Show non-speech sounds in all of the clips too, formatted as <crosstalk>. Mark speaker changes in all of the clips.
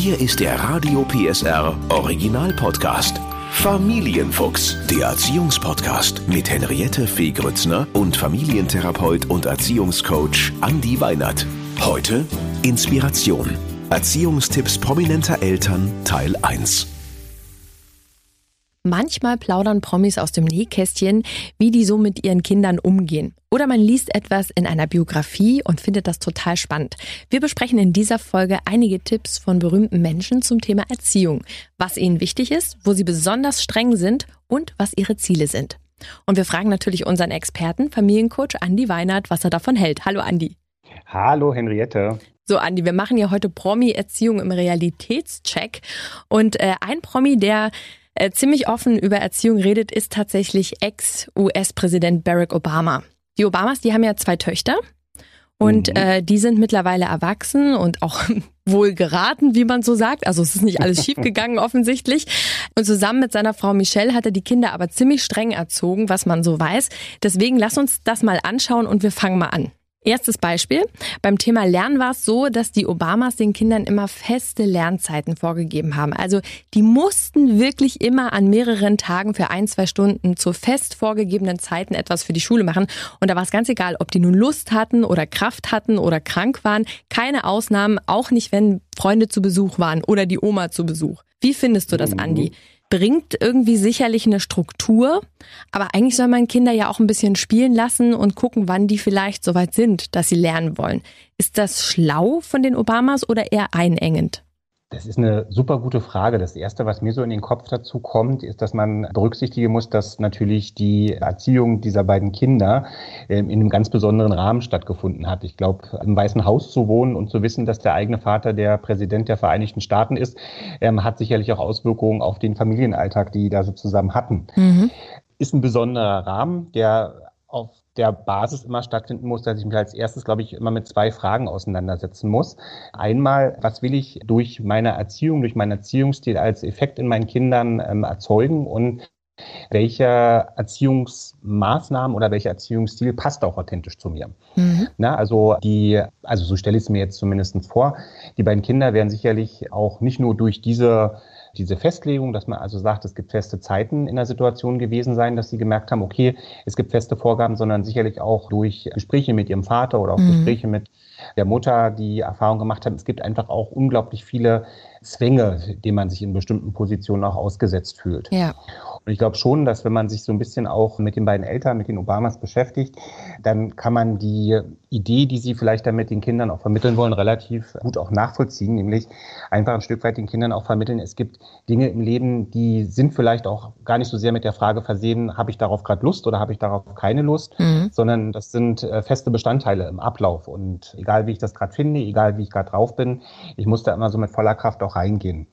Speaker 1: Hier ist der Radio PSR Original Podcast. Familienfuchs, der Erziehungspodcast mit Henriette Fee Grützner und Familientherapeut und Erziehungscoach Andi Weinert. Heute Inspiration. Erziehungstipps prominenter Eltern Teil 1.
Speaker 2: Manchmal plaudern Promis aus dem Nähkästchen, wie die so mit ihren Kindern umgehen. Oder man liest etwas in einer Biografie und findet das total spannend. Wir besprechen in dieser Folge einige Tipps von berühmten Menschen zum Thema Erziehung, was ihnen wichtig ist, wo sie besonders streng sind und was ihre Ziele sind. Und wir fragen natürlich unseren Experten, Familiencoach Andi Weinert, was er davon hält. Hallo Andi.
Speaker 3: Hallo Henriette.
Speaker 2: So, Andi, wir machen ja heute Promi-Erziehung im Realitätscheck. Und äh, ein Promi, der äh, ziemlich offen über Erziehung redet, ist tatsächlich Ex-US-Präsident Barack Obama. Die Obamas, die haben ja zwei Töchter und mhm. äh, die sind mittlerweile erwachsen und auch <laughs> wohl geraten, wie man so sagt. Also es ist nicht alles <laughs> schiefgegangen offensichtlich. Und zusammen mit seiner Frau Michelle hat er die Kinder aber ziemlich streng erzogen, was man so weiß. Deswegen lass uns das mal anschauen und wir fangen mal an. Erstes Beispiel. Beim Thema Lernen war es so, dass die Obamas den Kindern immer feste Lernzeiten vorgegeben haben. Also die mussten wirklich immer an mehreren Tagen für ein, zwei Stunden zu fest vorgegebenen Zeiten etwas für die Schule machen. Und da war es ganz egal, ob die nun Lust hatten oder Kraft hatten oder krank waren. Keine Ausnahmen, auch nicht, wenn Freunde zu Besuch waren oder die Oma zu Besuch. Wie findest du das, mhm. Andi? Bringt irgendwie sicherlich eine Struktur, aber eigentlich soll man Kinder ja auch ein bisschen spielen lassen und gucken, wann die vielleicht soweit sind, dass sie lernen wollen. Ist das schlau von den Obamas oder eher einengend?
Speaker 3: Das ist eine super gute Frage. Das Erste, was mir so in den Kopf dazu kommt, ist, dass man berücksichtigen muss, dass natürlich die Erziehung dieser beiden Kinder ähm, in einem ganz besonderen Rahmen stattgefunden hat. Ich glaube, im Weißen Haus zu wohnen und zu wissen, dass der eigene Vater der Präsident der Vereinigten Staaten ist, ähm, hat sicherlich auch Auswirkungen auf den Familienalltag, die da so zusammen hatten. Mhm. Ist ein besonderer Rahmen, der auf der Basis immer stattfinden muss, dass ich mich als erstes, glaube ich, immer mit zwei Fragen auseinandersetzen muss. Einmal, was will ich durch meine Erziehung, durch meinen Erziehungsstil als Effekt in meinen Kindern ähm, erzeugen und welche Erziehungsmaßnahmen oder welcher Erziehungsstil passt auch authentisch zu mir. Mhm. Na, also die, also so stelle ich es mir jetzt zumindest vor, die beiden Kinder werden sicherlich auch nicht nur durch diese diese Festlegung, dass man also sagt, es gibt feste Zeiten in der Situation gewesen sein, dass sie gemerkt haben, okay, es gibt feste Vorgaben, sondern sicherlich auch durch Gespräche mit ihrem Vater oder auch mhm. Gespräche mit der Mutter, die Erfahrung gemacht haben, es gibt einfach auch unglaublich viele Zwänge, denen man sich in bestimmten Positionen auch ausgesetzt fühlt. Ja. Und ich glaube schon, dass wenn man sich so ein bisschen auch mit den beiden Eltern, mit den Obamas beschäftigt, dann kann man die Idee, die sie vielleicht damit den Kindern auch vermitteln wollen, relativ gut auch nachvollziehen, nämlich einfach ein Stück weit den Kindern auch vermitteln, es gibt Dinge im Leben, die sind vielleicht auch gar nicht so sehr mit der Frage versehen, habe ich darauf gerade Lust oder habe ich darauf keine Lust, mhm. sondern das sind äh, feste Bestandteile im Ablauf. Und egal wie ich das gerade finde, egal wie ich gerade drauf bin, ich muss da immer so mit voller Kraft auch reingehen.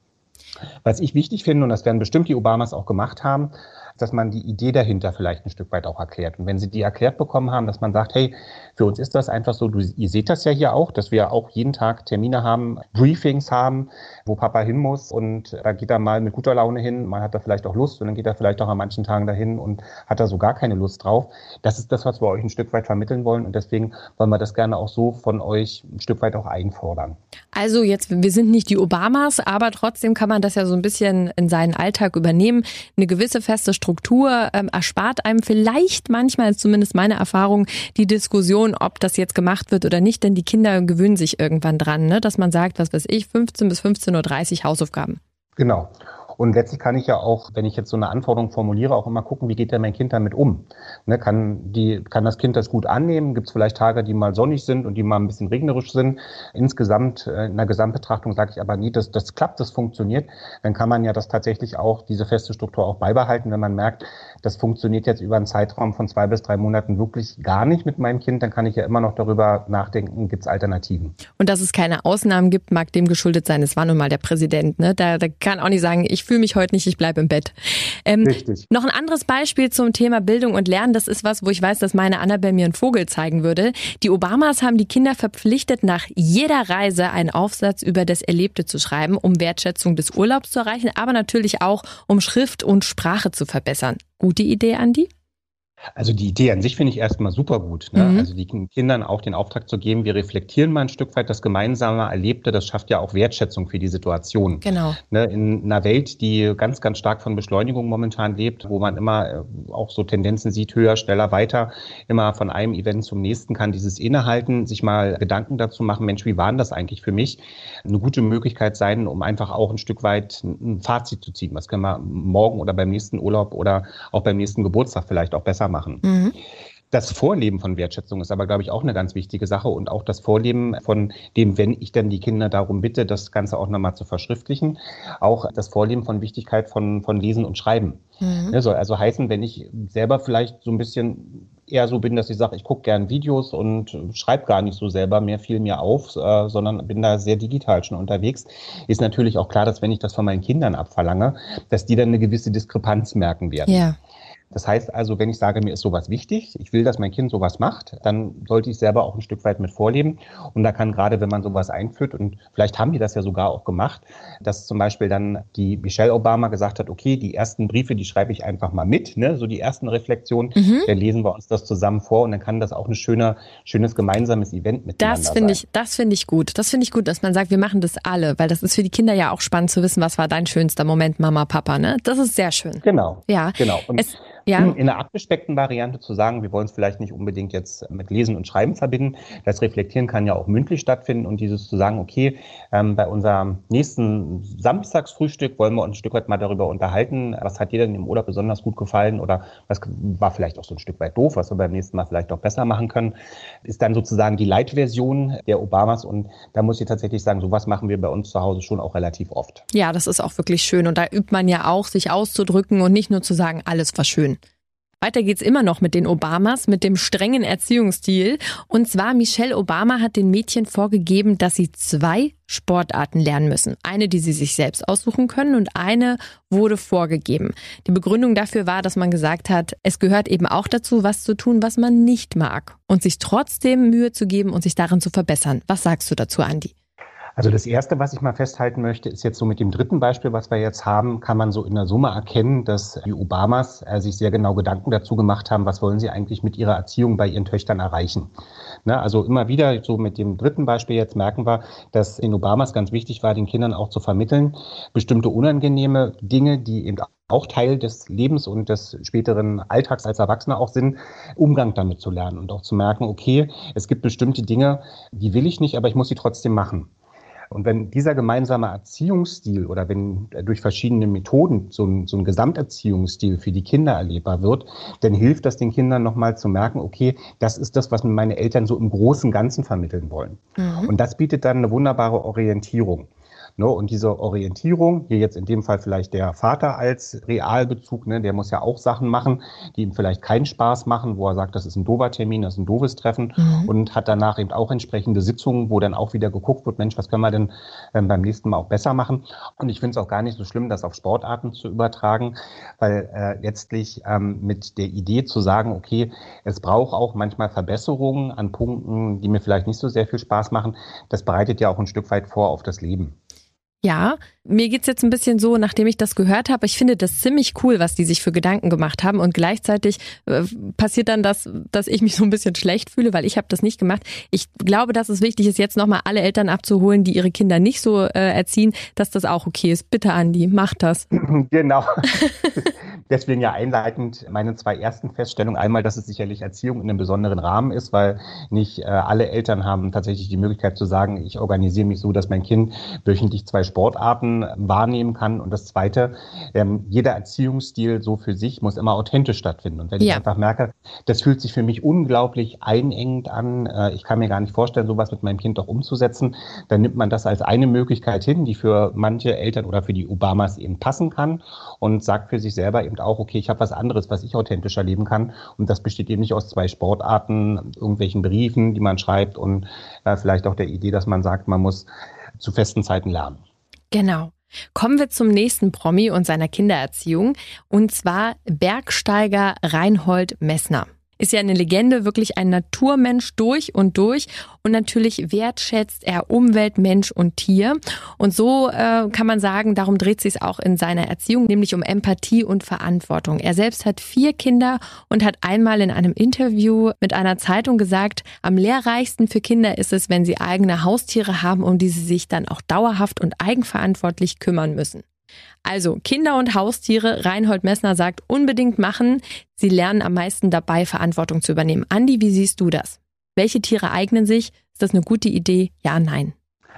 Speaker 3: Was ich wichtig finde, und das werden bestimmt die Obamas auch gemacht haben, dass man die Idee dahinter vielleicht ein Stück weit auch erklärt. Und wenn sie die erklärt bekommen haben, dass man sagt, hey, für uns ist das einfach so, du, ihr seht das ja hier auch, dass wir auch jeden Tag Termine haben, Briefings haben, wo Papa hin muss und da geht er mal mit guter Laune hin, mal hat er vielleicht auch Lust und dann geht er vielleicht auch an manchen Tagen dahin und hat da so gar keine Lust drauf. Das ist das, was wir euch ein Stück weit vermitteln wollen und deswegen wollen wir das gerne auch so von euch ein Stück weit auch einfordern.
Speaker 2: Also jetzt, wir sind nicht die Obamas, aber trotzdem kann man das ja so ein bisschen in seinen Alltag übernehmen. Eine gewisse feste Struktur ähm, erspart einem vielleicht manchmal, zumindest meine Erfahrung, die Diskussion, ob das jetzt gemacht wird oder nicht, denn die Kinder gewöhnen sich irgendwann dran, ne? dass man sagt, was weiß ich, 15 bis 15.30 Uhr Hausaufgaben.
Speaker 3: Genau. Und letztlich kann ich ja auch, wenn ich jetzt so eine Anforderung formuliere, auch immer gucken, wie geht denn mein Kind damit um? Ne, kann, die, kann das Kind das gut annehmen? Gibt es vielleicht Tage, die mal sonnig sind und die mal ein bisschen regnerisch sind? Insgesamt, äh, in der Gesamtbetrachtung sage ich aber nie, dass das klappt, das funktioniert. Dann kann man ja das tatsächlich auch, diese feste Struktur auch beibehalten. Wenn man merkt, das funktioniert jetzt über einen Zeitraum von zwei bis drei Monaten wirklich gar nicht mit meinem Kind, dann kann ich ja immer noch darüber nachdenken, gibt es Alternativen.
Speaker 2: Und dass es keine Ausnahmen gibt, mag dem geschuldet sein. Es war nun mal der Präsident. Ne? Da, da kann auch nicht sagen, ich fühle mich heute nicht, ich bleibe im Bett. Ähm, Richtig. Noch ein anderes Beispiel zum Thema Bildung und Lernen. Das ist was, wo ich weiß, dass meine Annabelle mir einen Vogel zeigen würde. Die Obamas haben die Kinder verpflichtet, nach jeder Reise einen Aufsatz über das Erlebte zu schreiben, um Wertschätzung des Urlaubs zu erreichen, aber natürlich auch, um Schrift und Sprache zu verbessern. Gute Idee, Andi?
Speaker 3: Also die Idee an sich finde ich erstmal super gut. Ne? Mhm. Also die Kindern auch den Auftrag zu geben, wir reflektieren mal ein Stück weit das gemeinsame Erlebte, das schafft ja auch Wertschätzung für die Situation.
Speaker 2: Genau.
Speaker 3: Ne? In einer Welt, die ganz, ganz stark von Beschleunigung momentan lebt, wo man immer äh, auch so Tendenzen sieht, höher, schneller, weiter, immer von einem Event zum nächsten kann, dieses Innehalten, sich mal Gedanken dazu machen, Mensch, wie war denn das eigentlich für mich? Eine gute Möglichkeit sein, um einfach auch ein Stück weit ein Fazit zu ziehen. Was können wir morgen oder beim nächsten Urlaub oder auch beim nächsten Geburtstag vielleicht auch besser machen? Mhm. Das Vorleben von Wertschätzung ist aber, glaube ich, auch eine ganz wichtige Sache und auch das Vorleben von dem, wenn ich dann die Kinder darum bitte, das Ganze auch nochmal zu verschriftlichen, auch das Vorleben von Wichtigkeit von, von Lesen und Schreiben. Mhm. Ja, soll also heißen, wenn ich selber vielleicht so ein bisschen eher so bin, dass ich sage, ich gucke gern Videos und schreibe gar nicht so selber mehr viel mehr auf, äh, sondern bin da sehr digital schon unterwegs, ist natürlich auch klar, dass wenn ich das von meinen Kindern abverlange, dass die dann eine gewisse Diskrepanz merken werden.
Speaker 2: Ja.
Speaker 3: Das heißt also, wenn ich sage, mir ist sowas wichtig, ich will, dass mein Kind sowas macht, dann sollte ich selber auch ein Stück weit mit vorleben. Und da kann gerade, wenn man sowas einführt, und vielleicht haben die das ja sogar auch gemacht, dass zum Beispiel dann die Michelle Obama gesagt hat, okay, die ersten Briefe, die schreibe ich einfach mal mit, ne? so die ersten Reflexionen, mhm. dann lesen wir uns das zusammen vor und dann kann das auch ein schöner, schönes gemeinsames Event miteinander
Speaker 2: das finde ich, Das finde ich gut. Das finde ich gut, dass man sagt, wir machen das alle, weil das ist für die Kinder ja auch spannend zu wissen, was war dein schönster Moment, Mama, Papa, ne? Das ist sehr schön.
Speaker 3: Genau.
Speaker 2: Ja.
Speaker 3: Genau.
Speaker 2: Und es, ja.
Speaker 3: In einer abgespeckten Variante zu sagen, wir wollen es vielleicht nicht unbedingt jetzt mit Lesen und Schreiben verbinden. Das Reflektieren kann ja auch mündlich stattfinden und dieses zu sagen, okay, ähm, bei unserem nächsten Samstagsfrühstück wollen wir uns ein Stück weit mal darüber unterhalten, was hat dir denn im Urlaub besonders gut gefallen oder was war vielleicht auch so ein Stück weit doof, was wir beim nächsten Mal vielleicht auch besser machen können, ist dann sozusagen die Leitversion der Obamas und da muss ich tatsächlich sagen, sowas machen wir bei uns zu Hause schon auch relativ oft.
Speaker 2: Ja, das ist auch wirklich schön und da übt man ja auch, sich auszudrücken und nicht nur zu sagen, alles war schön. Weiter geht's immer noch mit den Obamas, mit dem strengen Erziehungsstil. Und zwar Michelle Obama hat den Mädchen vorgegeben, dass sie zwei Sportarten lernen müssen. Eine, die sie sich selbst aussuchen können und eine wurde vorgegeben. Die Begründung dafür war, dass man gesagt hat, es gehört eben auch dazu, was zu tun, was man nicht mag und sich trotzdem Mühe zu geben und sich darin zu verbessern. Was sagst du dazu, Andi?
Speaker 3: Also das Erste, was ich mal festhalten möchte, ist jetzt so mit dem dritten Beispiel, was wir jetzt haben, kann man so in der Summe erkennen, dass die Obamas äh, sich sehr genau Gedanken dazu gemacht haben, was wollen sie eigentlich mit ihrer Erziehung bei ihren Töchtern erreichen. Ne, also immer wieder so mit dem dritten Beispiel jetzt merken wir, dass den Obamas ganz wichtig war, den Kindern auch zu vermitteln, bestimmte unangenehme Dinge, die eben auch Teil des Lebens und des späteren Alltags als Erwachsener auch sind, Umgang damit zu lernen und auch zu merken, okay, es gibt bestimmte Dinge, die will ich nicht, aber ich muss sie trotzdem machen. Und wenn dieser gemeinsame Erziehungsstil oder wenn durch verschiedene Methoden so ein, so ein Gesamterziehungsstil für die Kinder erlebbar wird, dann hilft das den Kindern nochmal zu merken, okay, das ist das, was meine Eltern so im großen Ganzen vermitteln wollen. Mhm. Und das bietet dann eine wunderbare Orientierung. Ne? Und diese Orientierung, hier jetzt in dem Fall vielleicht der Vater als Realbezug, ne? der muss ja auch Sachen machen, die ihm vielleicht keinen Spaß machen, wo er sagt, das ist ein dober Termin, das ist ein doofes Treffen mhm. und hat danach eben auch entsprechende Sitzungen, wo dann auch wieder geguckt wird, Mensch, was können wir denn ähm, beim nächsten Mal auch besser machen? Und ich finde es auch gar nicht so schlimm, das auf Sportarten zu übertragen, weil äh, letztlich ähm, mit der Idee zu sagen, okay, es braucht auch manchmal Verbesserungen an Punkten, die mir vielleicht nicht so sehr viel Spaß machen, das bereitet ja auch ein Stück weit vor auf das Leben.
Speaker 2: Ja, mir geht's jetzt ein bisschen so, nachdem ich das gehört habe, ich finde das ziemlich cool, was die sich für Gedanken gemacht haben und gleichzeitig äh, passiert dann das, dass ich mich so ein bisschen schlecht fühle, weil ich habe das nicht gemacht. Ich glaube, dass es wichtig ist, jetzt nochmal alle Eltern abzuholen, die ihre Kinder nicht so äh, erziehen, dass das auch okay ist. Bitte, Andi, mach das. <laughs> <laughs>
Speaker 3: Genau. <laughs> Deswegen ja einleitend meine zwei ersten Feststellungen. Einmal, dass es sicherlich Erziehung in einem besonderen Rahmen ist, weil nicht äh, alle Eltern haben tatsächlich die Möglichkeit zu sagen, ich organisiere mich so, dass mein Kind wöchentlich zwei Sportarten wahrnehmen kann. Und das Zweite, ähm, jeder Erziehungsstil so für sich muss immer authentisch stattfinden. Und wenn ja. ich einfach merke, das fühlt sich für mich unglaublich einengend an, äh, ich kann mir gar nicht vorstellen, sowas mit meinem Kind auch umzusetzen, dann nimmt man das als eine Möglichkeit hin, die für manche Eltern oder für die Obamas eben passen kann und sagt für sich selber eben auch, okay, ich habe was anderes, was ich authentisch erleben kann. Und das besteht eben nicht aus zwei Sportarten, irgendwelchen Briefen, die man schreibt und äh, vielleicht auch der Idee, dass man sagt, man muss zu festen Zeiten lernen.
Speaker 2: Genau. Kommen wir zum nächsten Promi und seiner Kindererziehung, und zwar Bergsteiger Reinhold Messner. Ist ja eine Legende, wirklich ein Naturmensch durch und durch. Und natürlich wertschätzt er Umwelt, Mensch und Tier. Und so äh, kann man sagen, darum dreht sich es auch in seiner Erziehung, nämlich um Empathie und Verantwortung. Er selbst hat vier Kinder und hat einmal in einem Interview mit einer Zeitung gesagt, am lehrreichsten für Kinder ist es, wenn sie eigene Haustiere haben, um die sie sich dann auch dauerhaft und eigenverantwortlich kümmern müssen. Also Kinder und Haustiere, Reinhold Messner sagt, unbedingt machen. Sie lernen am meisten dabei, Verantwortung zu übernehmen. Andi, wie siehst du das? Welche Tiere eignen sich? Ist das eine gute Idee? Ja, nein.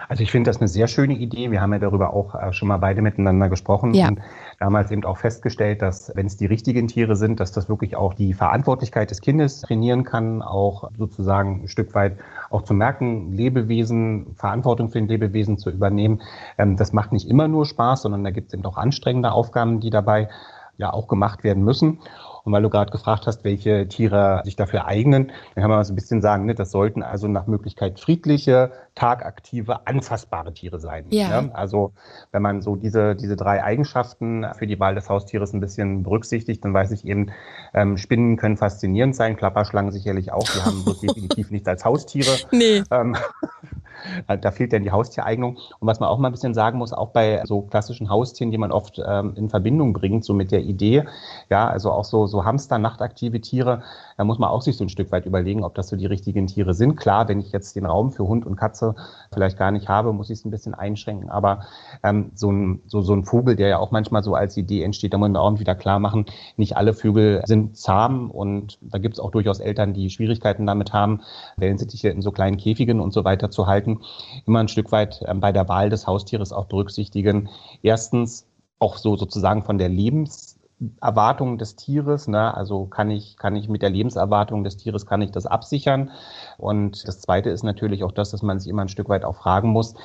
Speaker 3: Also ich finde das eine sehr schöne Idee. Wir haben ja darüber auch äh, schon mal beide miteinander gesprochen ja. und damals eben auch festgestellt, dass wenn es die richtigen Tiere sind, dass das wirklich auch die Verantwortlichkeit des Kindes trainieren kann, auch sozusagen ein Stück weit auch zu merken, Lebewesen, Verantwortung für ein Lebewesen zu übernehmen. Ähm, das macht nicht immer nur Spaß, sondern da gibt es eben auch anstrengende Aufgaben, die dabei ja auch gemacht werden müssen. Und weil du gerade gefragt hast, welche Tiere sich dafür eignen, dann kann man so ein bisschen sagen, ne, das sollten also nach Möglichkeit friedliche, tagaktive, anfassbare Tiere sein. Ja. Ne? Also wenn man so diese, diese drei Eigenschaften für die Wahl des Haustieres ein bisschen berücksichtigt, dann weiß ich eben, ähm, Spinnen können faszinierend sein, Klapperschlangen sicherlich auch, die haben <laughs> definitiv nichts als Haustiere. Nee. Ähm, da fehlt dann die Haustiereignung. Und was man auch mal ein bisschen sagen muss, auch bei so klassischen Haustieren, die man oft ähm, in Verbindung bringt, so mit der Idee, ja, also auch so, so Hamster, nachtaktive Tiere, da muss man auch sich so ein Stück weit überlegen, ob das so die richtigen Tiere sind. Klar, wenn ich jetzt den Raum für Hund und Katze vielleicht gar nicht habe, muss ich es ein bisschen einschränken. Aber ähm, so, ein, so, so ein Vogel, der ja auch manchmal so als Idee entsteht, da muss man auch wieder klar machen, nicht alle Vögel sind zahm und da gibt es auch durchaus Eltern, die Schwierigkeiten damit haben, Wellensittiche in so kleinen Käfigen und so weiter zu halten. Immer ein Stück weit ähm, bei der Wahl des Haustieres auch berücksichtigen. Erstens, auch so sozusagen von der Lebens Erwartungen des Tieres. Ne? Also kann ich, kann ich mit der Lebenserwartung des Tieres, kann ich das absichern? Und das Zweite ist natürlich auch das, dass man sich immer ein Stück weit auch fragen muss,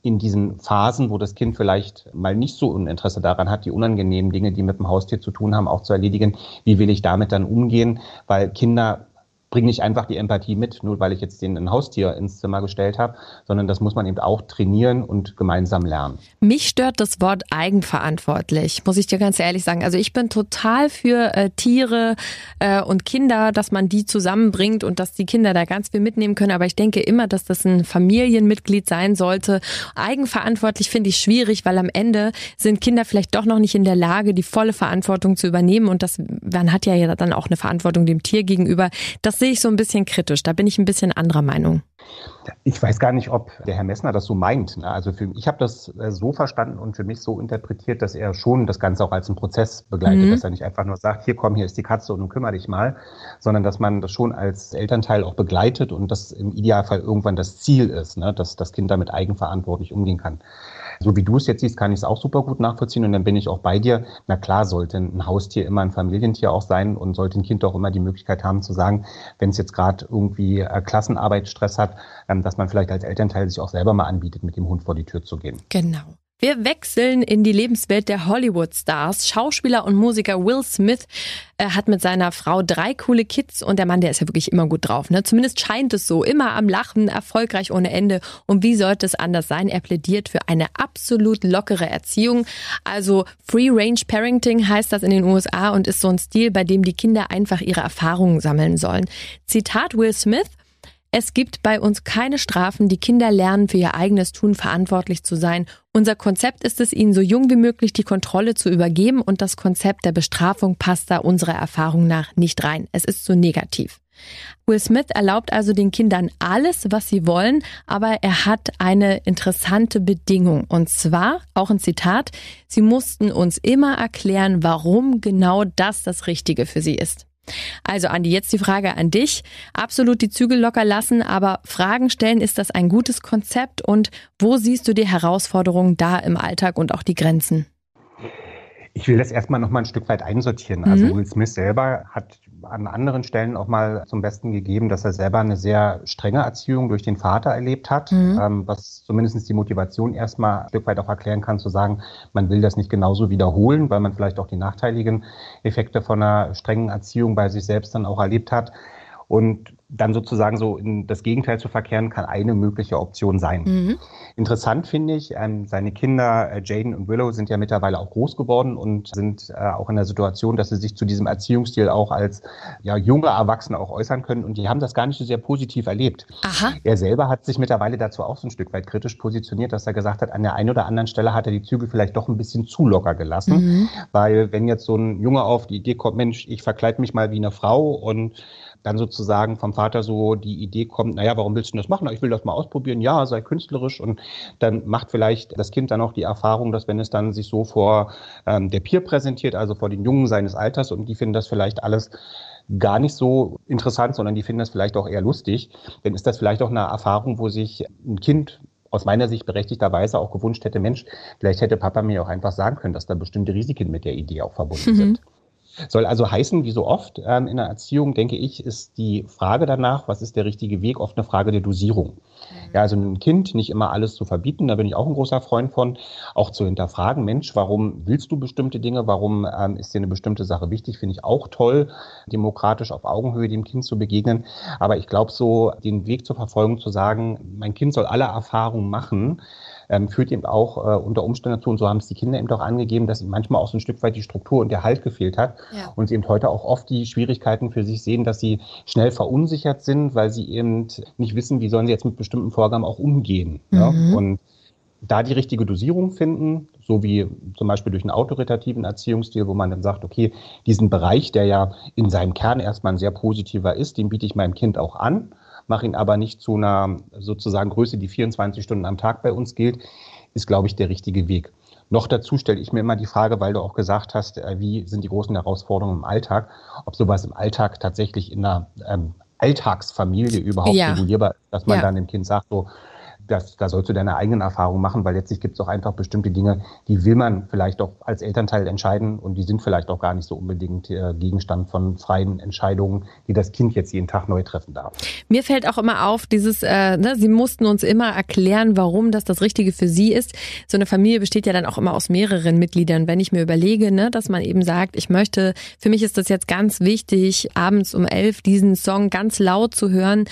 Speaker 3: in diesen Phasen, wo das Kind vielleicht mal nicht so ein Interesse daran hat, die unangenehmen Dinge, die mit dem Haustier zu tun haben, auch zu erledigen, wie will ich damit dann umgehen? Weil Kinder bringe nicht einfach die Empathie mit, nur weil ich jetzt den ein Haustier ins Zimmer gestellt habe, sondern das muss man eben auch trainieren und gemeinsam lernen.
Speaker 2: Mich stört das Wort eigenverantwortlich, muss ich dir ganz ehrlich sagen. Also ich bin total für äh, Tiere äh, und Kinder, dass man die zusammenbringt und dass die Kinder da ganz viel mitnehmen können. Aber ich denke immer, dass das ein Familienmitglied sein sollte. Eigenverantwortlich finde ich schwierig, weil am Ende sind Kinder vielleicht doch noch nicht in der Lage, die volle Verantwortung zu übernehmen. Und das, man hat ja dann auch eine Verantwortung dem Tier gegenüber. Das sehe ich so ein bisschen kritisch. Da bin ich ein bisschen anderer Meinung.
Speaker 3: Ich weiß gar nicht, ob der Herr Messner das so meint. Ne? Also für, ich habe das äh, so verstanden und für mich so interpretiert, dass er schon das Ganze auch als einen Prozess begleitet, mhm. dass er nicht einfach nur sagt, hier komm, hier ist die Katze und nun kümmere dich mal, sondern dass man das schon als Elternteil auch begleitet und das im Idealfall irgendwann das Ziel ist, ne? dass das Kind damit eigenverantwortlich umgehen kann. So wie du es jetzt siehst, kann ich es auch super gut nachvollziehen und dann bin ich auch bei dir. Na klar, sollte ein Haustier immer ein Familientier auch sein und sollte ein Kind auch immer die Möglichkeit haben zu sagen, wenn es jetzt gerade irgendwie äh, Klassenarbeitsstress hat, ähm, dass man vielleicht als Elternteil sich auch selber mal anbietet, mit dem Hund vor die Tür zu gehen.
Speaker 2: Genau. Wir wechseln in die Lebenswelt der Hollywood-Stars. Schauspieler und Musiker Will Smith äh, hat mit seiner Frau drei coole Kids und der Mann, der ist ja wirklich immer gut drauf. Ne? Zumindest scheint es so. Immer am Lachen, erfolgreich ohne Ende. Und wie sollte es anders sein? Er plädiert für eine absolut lockere Erziehung. Also Free Range Parenting heißt das in den USA und ist so ein Stil, bei dem die Kinder einfach ihre Erfahrungen sammeln sollen. Zitat Will Smith. Es gibt bei uns keine Strafen. Die Kinder lernen für ihr eigenes Tun verantwortlich zu sein. Unser Konzept ist es, ihnen so jung wie möglich die Kontrolle zu übergeben und das Konzept der Bestrafung passt da unserer Erfahrung nach nicht rein. Es ist zu negativ. Will Smith erlaubt also den Kindern alles, was sie wollen, aber er hat eine interessante Bedingung. Und zwar, auch ein Zitat, sie mussten uns immer erklären, warum genau das das Richtige für sie ist. Also Andi, jetzt die Frage an dich. Absolut die Zügel locker lassen, aber Fragen stellen, ist das ein gutes Konzept und wo siehst du die Herausforderungen da im Alltag und auch die Grenzen?
Speaker 3: Ich will das erstmal noch mal ein Stück weit einsortieren. Also mhm. Will Smith selber hat an anderen Stellen auch mal zum Besten gegeben, dass er selber eine sehr strenge Erziehung durch den Vater erlebt hat, mhm. ähm, was zumindest die Motivation erstmal ein Stück weit auch erklären kann, zu sagen, man will das nicht genauso wiederholen, weil man vielleicht auch die nachteiligen Effekte von einer strengen Erziehung bei sich selbst dann auch erlebt hat. Und dann sozusagen so in das Gegenteil zu verkehren, kann eine mögliche Option sein. Mhm. Interessant finde ich, ähm, seine Kinder äh, Jaden und Willow sind ja mittlerweile auch groß geworden und sind äh, auch in der Situation, dass sie sich zu diesem Erziehungsstil auch als ja, junge Erwachsene auch äußern können und die haben das gar nicht so sehr positiv erlebt. Aha. Er selber hat sich mittlerweile dazu auch so ein Stück weit kritisch positioniert, dass er gesagt hat, an der einen oder anderen Stelle hat er die Zügel vielleicht doch ein bisschen zu locker gelassen, mhm. weil wenn jetzt so ein Junge auf die Idee kommt, Mensch, ich verkleide mich mal wie eine Frau und dann sozusagen vom Vater so die Idee kommt, naja, warum willst du das machen? Ich will das mal ausprobieren. Ja, sei künstlerisch. Und dann macht vielleicht das Kind dann auch die Erfahrung, dass wenn es dann sich so vor ähm, der Peer präsentiert, also vor den Jungen seines Alters, und die finden das vielleicht alles gar nicht so interessant, sondern die finden das vielleicht auch eher lustig, dann ist das vielleicht auch eine Erfahrung, wo sich ein Kind aus meiner Sicht berechtigterweise auch gewünscht hätte, Mensch, vielleicht hätte Papa mir auch einfach sagen können, dass da bestimmte Risiken mit der Idee auch verbunden mhm. sind. Soll also heißen, wie so oft ähm, in der Erziehung, denke ich, ist die Frage danach, was ist der richtige Weg, oft eine Frage der Dosierung. Mhm. Ja, also einem Kind nicht immer alles zu verbieten, da bin ich auch ein großer Freund von, auch zu hinterfragen, Mensch, warum willst du bestimmte Dinge, warum ähm, ist dir eine bestimmte Sache wichtig, finde ich auch toll, demokratisch auf Augenhöhe dem Kind zu begegnen. Aber ich glaube, so den Weg zur Verfolgung zu sagen, mein Kind soll alle Erfahrungen machen, ähm, führt eben auch äh, unter Umständen dazu, und so haben es die Kinder eben auch angegeben, dass ihm manchmal auch so ein Stück weit die Struktur und der Halt gefehlt hat. Ja. Und sie eben heute auch oft die Schwierigkeiten für sich sehen, dass sie schnell verunsichert sind, weil sie eben nicht wissen, wie sollen sie jetzt mit bestimmten Vorgaben auch umgehen. Mhm. Ja? Und da die richtige Dosierung finden, so wie zum Beispiel durch einen autoritativen Erziehungsstil, wo man dann sagt, okay, diesen Bereich, der ja in seinem Kern erstmal ein sehr positiver ist, den biete ich meinem Kind auch an mache ihn aber nicht zu einer sozusagen Größe, die 24 Stunden am Tag bei uns gilt, ist, glaube ich, der richtige Weg. Noch dazu stelle ich mir immer die Frage, weil du auch gesagt hast, äh, wie sind die großen Herausforderungen im Alltag, ob sowas im Alltag tatsächlich in einer ähm, Alltagsfamilie überhaupt ja. regulierbar ist, dass man ja. dann dem Kind sagt, so, das, da sollst du deine eigenen Erfahrungen machen, weil letztlich gibt es auch einfach bestimmte Dinge, die will man vielleicht auch als Elternteil entscheiden und die sind vielleicht auch gar nicht so unbedingt äh, Gegenstand von freien Entscheidungen, die das Kind jetzt jeden Tag neu treffen darf.
Speaker 2: Mir fällt auch immer auf, dieses, äh, ne, sie mussten uns immer erklären, warum das das Richtige für sie ist. So eine Familie besteht ja dann auch immer aus mehreren Mitgliedern. Wenn ich mir überlege, ne, dass man eben sagt, ich möchte, für mich ist das jetzt ganz wichtig, abends um elf diesen Song ganz laut zu hören.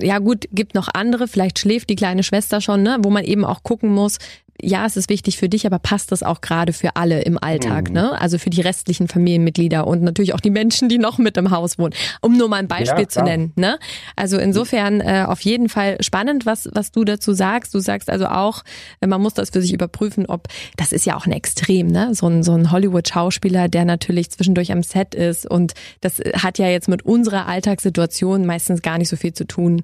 Speaker 2: Ja gut, gibt noch andere, vielleicht schläft die kleine Schwester schon, ne, wo man eben auch gucken muss, ja, es ist wichtig für dich, aber passt das auch gerade für alle im Alltag, mhm. ne? Also für die restlichen Familienmitglieder und natürlich auch die Menschen, die noch mit im Haus wohnen, um nur mal ein Beispiel ja, zu nennen, ne? Also insofern äh, auf jeden Fall spannend, was was du dazu sagst. Du sagst also auch, man muss das für sich überprüfen, ob das ist ja auch ein Extrem, ne? So ein so ein Hollywood-Schauspieler, der natürlich zwischendurch am Set ist und das hat ja jetzt mit unserer Alltagssituation meistens gar nicht so viel zu tun.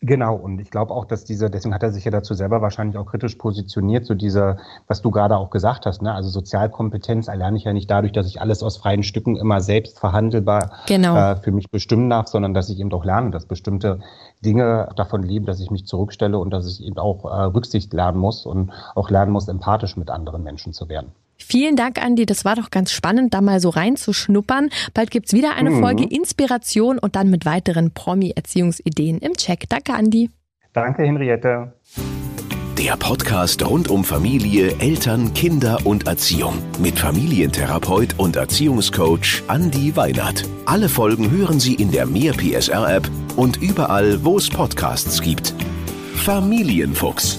Speaker 3: Genau, und ich glaube auch, dass diese, deswegen hat er sich ja dazu selber wahrscheinlich auch kritisch positioniert, so diese, was du gerade auch gesagt hast, ne? Also Sozialkompetenz erlerne ich ja nicht dadurch, dass ich alles aus freien Stücken immer selbst verhandelbar genau. äh, für mich bestimmen darf, sondern dass ich eben auch lerne, dass bestimmte Dinge davon leben, dass ich mich zurückstelle und dass ich eben auch äh, Rücksicht lernen muss und auch lernen muss, empathisch mit anderen Menschen zu werden.
Speaker 2: Vielen Dank, Andi. Das war doch ganz spannend, da mal so reinzuschnuppern. Bald gibt's wieder eine mhm. Folge Inspiration und dann mit weiteren Promi-Erziehungsideen im Check. Danke, Andi.
Speaker 3: Danke, Henriette.
Speaker 1: Der Podcast rund um Familie, Eltern, Kinder und Erziehung mit Familientherapeut und Erziehungscoach Andi Weinert. Alle Folgen hören Sie in der Mehr PSR App und überall, wo es Podcasts gibt. Familienfuchs,